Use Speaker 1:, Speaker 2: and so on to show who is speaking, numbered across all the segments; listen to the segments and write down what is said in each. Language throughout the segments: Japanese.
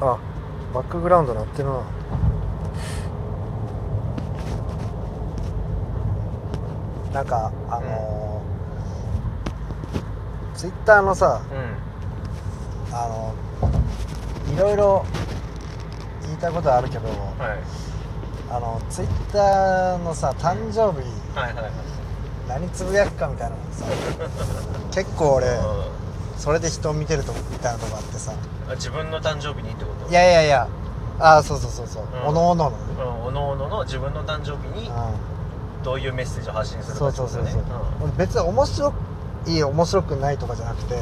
Speaker 1: あバックグラウンド鳴ってるな。なんかあのツイッターのさ
Speaker 2: うん
Speaker 1: あのいろいろ言いたいことあるけど
Speaker 2: はい。
Speaker 1: あのツイッターのさ誕生日
Speaker 2: はいはいはい。
Speaker 1: 何つぶやくかみたいなのさ 結構俺
Speaker 2: う
Speaker 1: それで人を見てるとみたいなとこあってさ。
Speaker 2: んあ自分の誕生日にってこと？
Speaker 1: いやいやいや。あそうそうそうそう、
Speaker 2: うん。
Speaker 1: おのおののね、
Speaker 2: うんおのおのの自分の誕生日に
Speaker 1: う
Speaker 2: どういうメッセージを発信す
Speaker 1: ん、
Speaker 2: るか
Speaker 1: そうそうそうそう、
Speaker 2: って
Speaker 1: 俺別に面白い面白くないとかじゃなくて、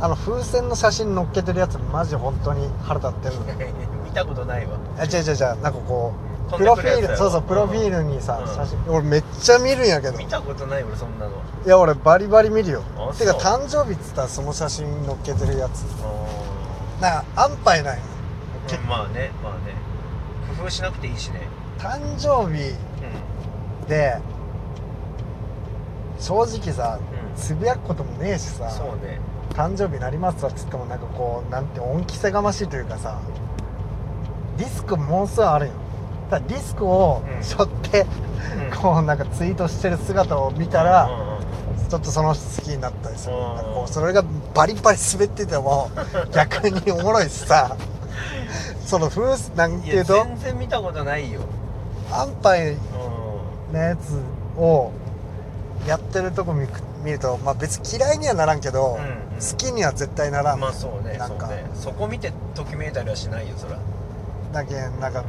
Speaker 1: あの風船の写真載っけてるやつマジ本当に腹立ってるの。
Speaker 2: う ん見たことないわ。
Speaker 1: あ違う違う違う。なんかこうプロフィールそうそうプロフィールにさ、
Speaker 2: うん。
Speaker 1: 写真俺めっちゃ見るんやけど。
Speaker 2: 見たことない俺そんなの。
Speaker 1: いや俺バリバリ見るよ。
Speaker 2: あ
Speaker 1: てか誕生日っつったらその写真載っけてるやつ。
Speaker 2: う
Speaker 1: なんか安牌ないけ
Speaker 2: んまあねまあね。工夫しなくていいしね。
Speaker 1: 誕生日
Speaker 2: う
Speaker 1: で正直さ
Speaker 2: んうん。
Speaker 1: つぶやくこともねえしさ
Speaker 2: そうね。
Speaker 1: 誕生日になりますわっつってもなんかこうなんて恩着せがましいというかさリスクものすごいあるよただリスクを
Speaker 2: うん。
Speaker 1: 背負って、
Speaker 2: うん。
Speaker 1: こうなんかツイートしてる姿を見たら、ちょっとその人好きになったりする。
Speaker 2: うん
Speaker 1: それがバリバリ滑ってても 逆におもろいしさ。その風なんて
Speaker 2: い
Speaker 1: うと
Speaker 2: 全然見たことないよ。
Speaker 1: 安牌
Speaker 2: う
Speaker 1: なやつをやってるとこ見く見ると、まあ、別に嫌いにはならんけど、
Speaker 2: んうんうん。
Speaker 1: 好きには絶対ならん、
Speaker 2: まあそうね
Speaker 1: なんか
Speaker 2: ね。そこ見てときめいたりはしないよそら。
Speaker 1: だけんなんか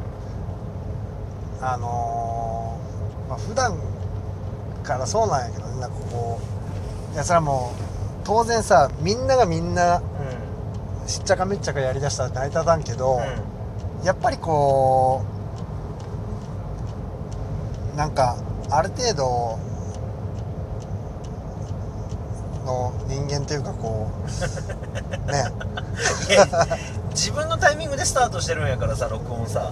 Speaker 1: あのーまあ普段からそうなんやけどねなんかこういやそれはもう当然さみんながみんな
Speaker 2: う
Speaker 1: しっちゃかめっちゃかやりだしたら成り立たんけど、
Speaker 2: んうん。
Speaker 1: やっぱりこうなんかある程度の人間というかこう ね
Speaker 2: 自分のタイミングでスタートしてるんやからさ録音さ。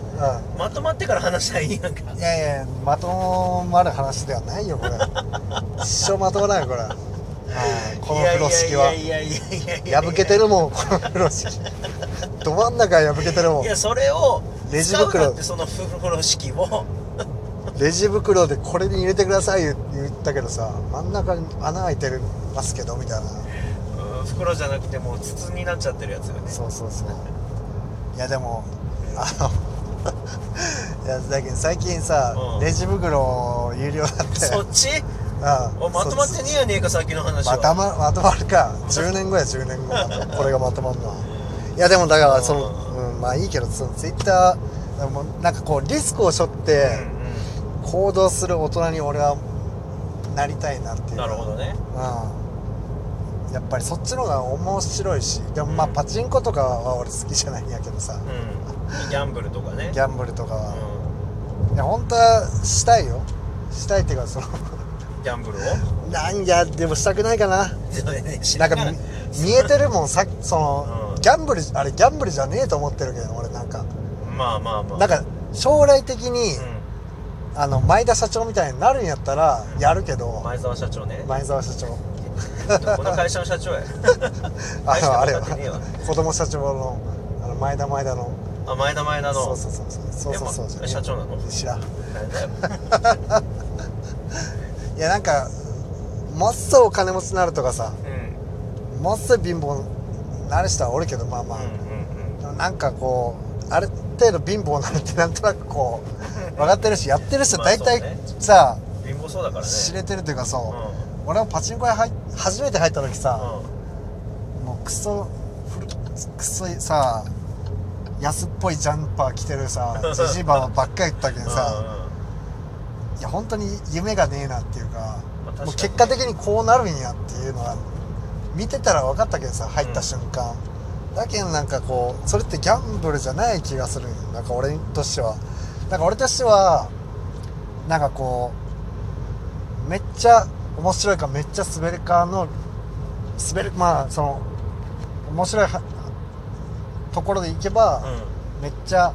Speaker 1: う
Speaker 2: まとまってから話したらいいやんか。
Speaker 1: んいやいやまとまる話ではないよこれ。一生まとまらないよこれ、はいこの風呂敷はい
Speaker 2: やいやいや。い。や
Speaker 1: 破けてるもんこの風呂敷。ど真ん中破けてるもん。
Speaker 2: いやそれを
Speaker 1: レジ袋
Speaker 2: 使うなってその風呂敷を。
Speaker 1: レジ袋でこれに入れてください言言ったけどさ真ん中に穴開いてるますけどみたいな
Speaker 2: うん袋じゃなくてもう筒になっちゃってるやつよね。
Speaker 1: そうそうそう。いやでもあの いやだけど最近さ、
Speaker 2: うん。
Speaker 1: レジ袋有料だって
Speaker 2: そっち？
Speaker 1: うん
Speaker 2: おまとまってねえやねえかさっきの話は。
Speaker 1: またままとまるか。10年後や10年後。これがまとまるの。はいやでもだからその、うん、まあいいけどそのツイッターなんかこうリスクを背負って
Speaker 2: うん
Speaker 1: 行動する大人に俺はなりたいなっていう
Speaker 2: うんなるほどね。
Speaker 1: うんやっぱりそっちの方が面白いしでもまあ
Speaker 2: うん。
Speaker 1: パチンコとかは俺好きじゃないんやけどさ。
Speaker 2: うん。ギャンブルとかね。
Speaker 1: ギャンブルとかは、
Speaker 2: う
Speaker 1: いや本当はしたいよ。したいっていうかその
Speaker 2: んギャンブルを？
Speaker 1: なんやでもしたくないかな。なんかみ見えてるもんさその、
Speaker 2: うん。
Speaker 1: ギャンブルあれギャンブルじゃねえと思ってるけど俺なんか。
Speaker 2: まあまあまあ。
Speaker 1: なんか将来的に、
Speaker 2: う
Speaker 1: あの前田社長みたいになるんやったらやるけど、
Speaker 2: ん前澤社長ね。
Speaker 1: 前澤社長
Speaker 2: この会社の社長や。
Speaker 1: あ
Speaker 2: 大した
Speaker 1: のあれよ
Speaker 2: ことなってねえわ。
Speaker 1: 子供社長のあの前田前田の。
Speaker 2: あ前田前田の。
Speaker 1: そうそうそうそう。そうそうそう。
Speaker 2: 社長なの？
Speaker 1: 知らん。いやなんかもっそお金持ちになるとかさ
Speaker 2: うん。
Speaker 1: もっそ貧乏になる人はおるけどまあまあ、
Speaker 2: うんうんうん。
Speaker 1: なんかこうある程度貧乏になるってなんとなくこう 分かってるしやってる人大体
Speaker 2: まあ
Speaker 1: さ、
Speaker 2: 貧乏そうだからね。
Speaker 1: 知れてるというかそう、
Speaker 2: うん
Speaker 1: 俺もパチンコ屋入っ初めて入った時さ、
Speaker 2: う
Speaker 1: もうクソクソさ安っぽいジャンパー着てるさ ジジババばっかり言ったけど
Speaker 2: ん
Speaker 1: さ、いや本当に夢がねえなっていうか,、もう結果的にこうなるんやっていうのは見てたら分かったけどさ入った瞬間、だけどなんかこうそれってギャンブルじゃない気がする。なんか俺としては。なんか俺としてはなんかこうめっちゃ面白いかめっちゃ滑るかの滑るまあその面白いはところでいけば、めっちゃ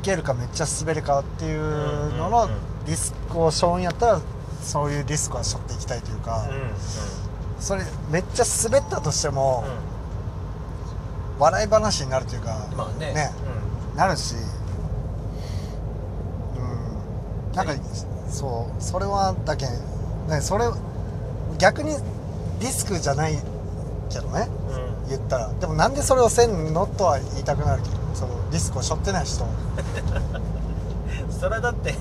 Speaker 1: 受けるかめっちゃ滑るかっていうの
Speaker 2: うんうん
Speaker 1: の
Speaker 2: うん。
Speaker 1: リスクを背負うんやったらそういうリスクは背負っていきたいというか、
Speaker 2: うんうん
Speaker 1: それめっちゃ滑ったとしても、笑い話になるというか
Speaker 2: まあね。
Speaker 1: ねなるしうん。なんかそうそれはだけねそれ逆にリスクじゃないけどね。
Speaker 2: うん、うん
Speaker 1: 言ったら。でもなんでそれをせんのとは言いたくなる？けどそのリスクを背負ってない人
Speaker 2: それはだって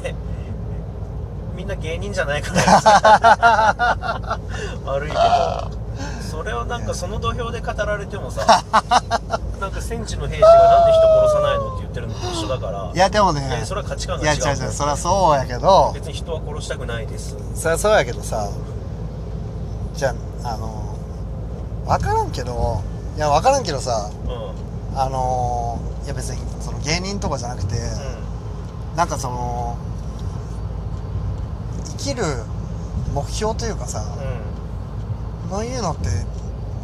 Speaker 2: みんな芸人じゃないから。悪いけど。それをなんかその土俵で語られてもさなんか戦地の兵士がなんで人殺さないのって言ってるのと一緒だから。
Speaker 1: いやでもね。
Speaker 2: えそれは価値観
Speaker 1: いや
Speaker 2: が違う。
Speaker 1: 違う違う。それはそうやけど。
Speaker 2: 別に人は殺したくないです。
Speaker 1: それはそうやけどさ。じゃああの分からんけど。いや分からんけどさ。
Speaker 2: うん。うん
Speaker 1: あのいや別にその芸人とかじゃなくて、なんかその生きる目標というかさ、
Speaker 2: う
Speaker 1: そういうのって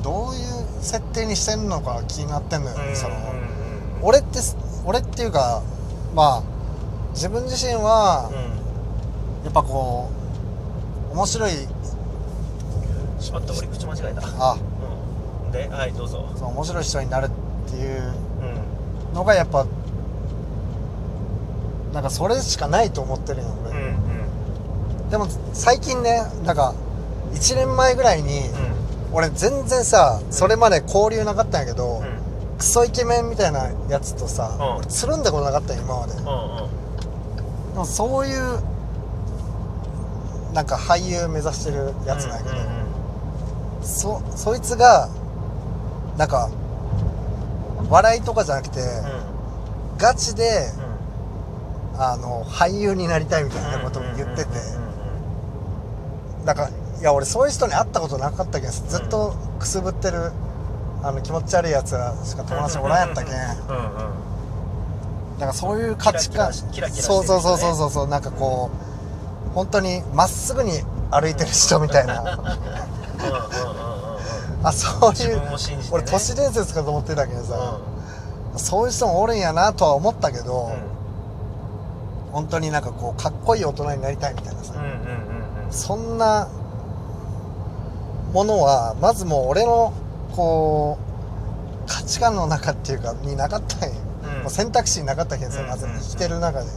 Speaker 1: どういう設定にしてんのか気になってんのよ、
Speaker 2: んうん
Speaker 1: その
Speaker 2: うん。うん
Speaker 1: 俺ってす俺っていうかまあ自分自身はやっぱこう面白い
Speaker 2: うんしまった俺口間違えた。
Speaker 1: あ。
Speaker 2: うん。ではいどうぞ。
Speaker 1: そう面白い人になるっていう
Speaker 2: うん。
Speaker 1: のがやっぱなんかそれしかないと思ってるよ俺、
Speaker 2: うん
Speaker 1: でも最近ねなんか1年前ぐらいに、
Speaker 2: うん
Speaker 1: 俺全然さそれまで交流なかったんやけど、
Speaker 2: うん。
Speaker 1: クソイケメンみたいなやつとさ、
Speaker 2: うん。
Speaker 1: 俺つるんだことなかったんよ今まで、で
Speaker 2: うんうん。
Speaker 1: もそういうなんか俳優目指してるやつなんやけど、そそいつがなんか笑いとかじゃなくて、ガチで、あの俳優になりたいみたいなことを言ってて、なんかいや俺そういう人に会ったことなかったけんずっとくすぶってるあの気持ち悪いやつらしか友達おらんやったけん。だからそういう価値観そうそうそうそうそうそうなんかこう本当にまっすぐに歩いてる人みたいな。あそう
Speaker 2: 自
Speaker 1: いう俺都市伝説かと思ってたけど
Speaker 2: う
Speaker 1: さ、そういう人もおるんやなとは思ったけど、
Speaker 2: ん。
Speaker 1: 本当になんかこうかっこいい大人になりたいみたいなさ、そんなものはまずもう俺のこう価値観の中っていうかになかったんよ、
Speaker 2: うん。
Speaker 1: もう選択肢になかったけんさ
Speaker 2: うん
Speaker 1: まず
Speaker 2: うん。
Speaker 1: 生きてる中で、
Speaker 2: う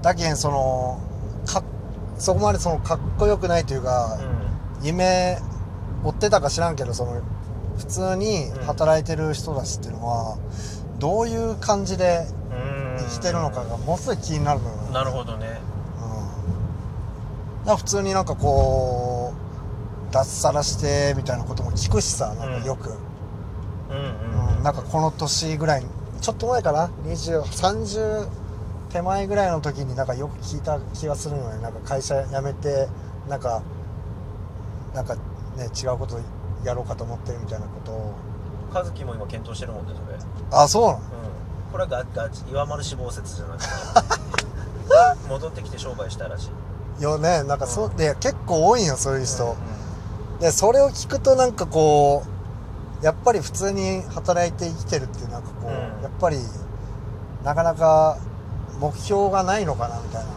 Speaker 1: だけんそのかそこまでそのかっこよくないというか、
Speaker 2: ん。
Speaker 1: 夢追ってたか知らんけどその普通に働いてる人たちっていうのはどういう感じで
Speaker 2: うん。
Speaker 1: 生きてるのかがものすごい気になるのよ、
Speaker 2: なるほどね
Speaker 1: 普通になんかこう脱サラしてみたいなことも聞くしさなんかよく、
Speaker 2: うん
Speaker 1: うんなんかこの年ぐらいちょっと前かな？2030手前ぐらいの時になんかよく聞いた気がするのよなんか会社辞めてなんかなんかね違うことやろうかと思ってるみたいなことを。
Speaker 2: 和樹も今検討してるもんねそれ。
Speaker 1: あそうなの？
Speaker 2: うん。これはガガチ岩丸死亡説じゃなくて。戻ってきて商売したらしい
Speaker 1: よね。なんかそう、
Speaker 2: うん。
Speaker 1: で結構多いんよそういう人、
Speaker 2: うん
Speaker 1: でそれを聞くとなんかこうやっぱり普通に働いて生きてるってなんかこう、
Speaker 2: うん。
Speaker 1: やっぱりなかなか目標がないのかなみたいな。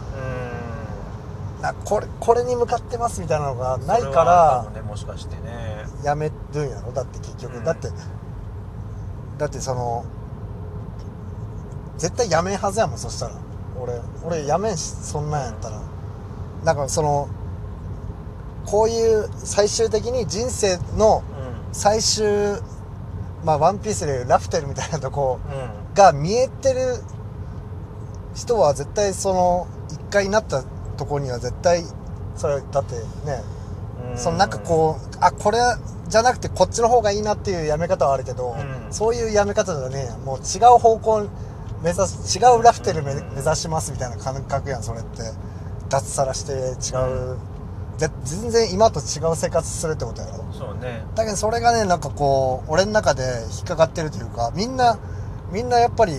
Speaker 2: うん。
Speaker 1: なこれこれに向かってますみたいなのがないから
Speaker 2: もねもしかしてね。
Speaker 1: やめるんやろ？だって結局、
Speaker 2: うん。
Speaker 1: だってだってその絶対やめんはずやもんそしたら。俺俺やめんしそんなんやったらだからそのこういう最終的に人生の
Speaker 2: う
Speaker 1: 最終まあワンピースでいうラフテルみたいなとこ
Speaker 2: んうん。
Speaker 1: が見えてる人は絶対その一回になったとこには絶対それだってねそのなんかこうあこれじゃなくてこっちの方がいいなっていうやめ方はあるけど、
Speaker 2: うん。
Speaker 1: そういうやめ方じゃねもう違う方向目指す違うラフテル目指しますみたいな感覚やんそれって脱サラして違う、ぜ全然今と違う生活するってことやろ？
Speaker 2: そうね。
Speaker 1: だけどそれがねなんかこう俺の中で引っかかってるというかみんなみんなやっぱり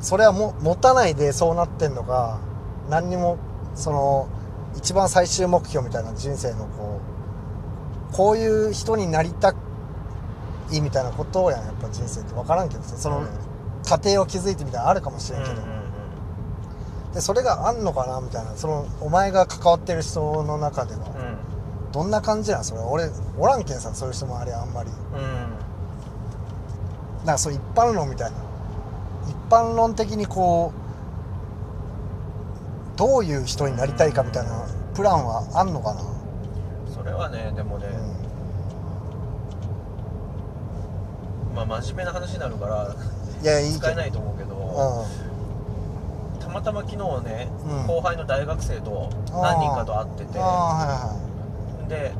Speaker 1: それはも持たないでそうなってんのか何にもその一番最終目標みたいな人生のこうこういう人になりたいみたいなことやんやっぱ人生って。分からんけどさその
Speaker 2: うん。
Speaker 1: 家庭を築いてみたいなのあるかもしれんけど、
Speaker 2: うん
Speaker 1: でそれがあんのかなみたいなそのお前が関わってる人の中では、
Speaker 2: うん。
Speaker 1: どんな感じなん？それ俺おらんけんさそういう人もあれあんまり。
Speaker 2: うん。
Speaker 1: なんかそう一般論みたいな。一般論的にこうどういう人になりたいかみたいなプランはあんのかな、
Speaker 2: それはねでもね、まあ真面目な話になるから
Speaker 1: いやいい
Speaker 2: 使えないと思うけど、たまたま昨日ね、
Speaker 1: うん。
Speaker 2: 後輩の大学生と
Speaker 1: うん
Speaker 2: 何人かと会ってて。
Speaker 1: あ
Speaker 2: で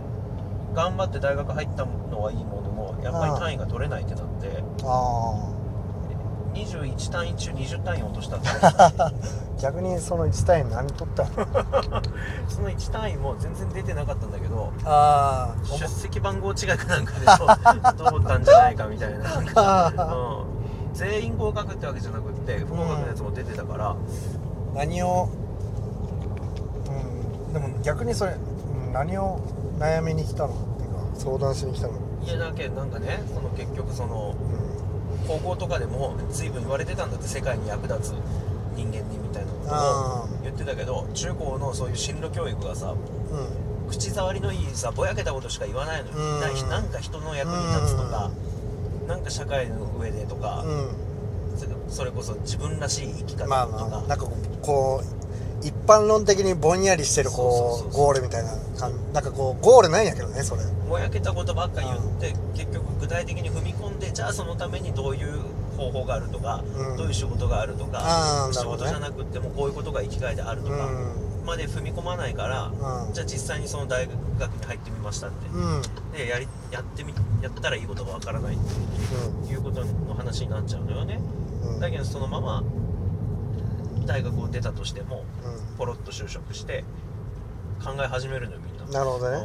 Speaker 2: 頑張って大学入ったのはいいもののやっぱり単位が取れないってなって。
Speaker 1: いはいあ
Speaker 2: 21単位中20単位落としたって
Speaker 1: あ逆にその1単位何取ったの？
Speaker 2: その1単位も全然出てなかったんだけど
Speaker 1: あ
Speaker 2: 出席番号違いかなんかで通通ったんじゃないかみたいな。うん、全員合格ってわけじゃなくって不合格のやつも出てたから、
Speaker 1: 何をうんでも逆にそれ、うん何を悩みに来たのっていうか相談しに来たの？
Speaker 2: いやだけどなんかねその結局その
Speaker 1: うん。
Speaker 2: 高校とかでも随分言われてたんだって世界に役立つ人間にみたいなことを
Speaker 1: あ
Speaker 2: 言ってたけど中高のそういう進路教育がさ
Speaker 1: ーうん。
Speaker 2: 口触りのいいさぼやけたことしか言わないのよ、
Speaker 1: うん。
Speaker 2: ななんか人の役に立つとか、なんか社会の上でとか、
Speaker 1: う
Speaker 2: そそれこそ自分らしい生き方
Speaker 1: ん、まあ
Speaker 2: とか、
Speaker 1: まあなんかこう一般論的にぼんやりしてるこ
Speaker 2: そうう
Speaker 1: ゴールみたいな感じ。なんかこうゴールないんやけどねそれ。
Speaker 2: ぼやけたことばっか言って、結局具体的に踏み込んでじゃあそのためにどういう方法があるとか、
Speaker 1: うん。
Speaker 2: どういう仕事があるとか
Speaker 1: ね。
Speaker 2: 事じゃなくってもこういうことが生きがいであるとか、まで踏み込まないから、
Speaker 1: うん。
Speaker 2: じゃあ実際にその大学に入ってみましたって、
Speaker 1: うん。うん
Speaker 2: でやりやってみやったらいいことがわからないって
Speaker 1: うん。
Speaker 2: いうことの話になっちゃうのよね、
Speaker 1: うん。
Speaker 2: だけどそのまま大学を出たとしても
Speaker 1: う
Speaker 2: ポロッと就職して考え始めるのよみんな。
Speaker 1: なるほどね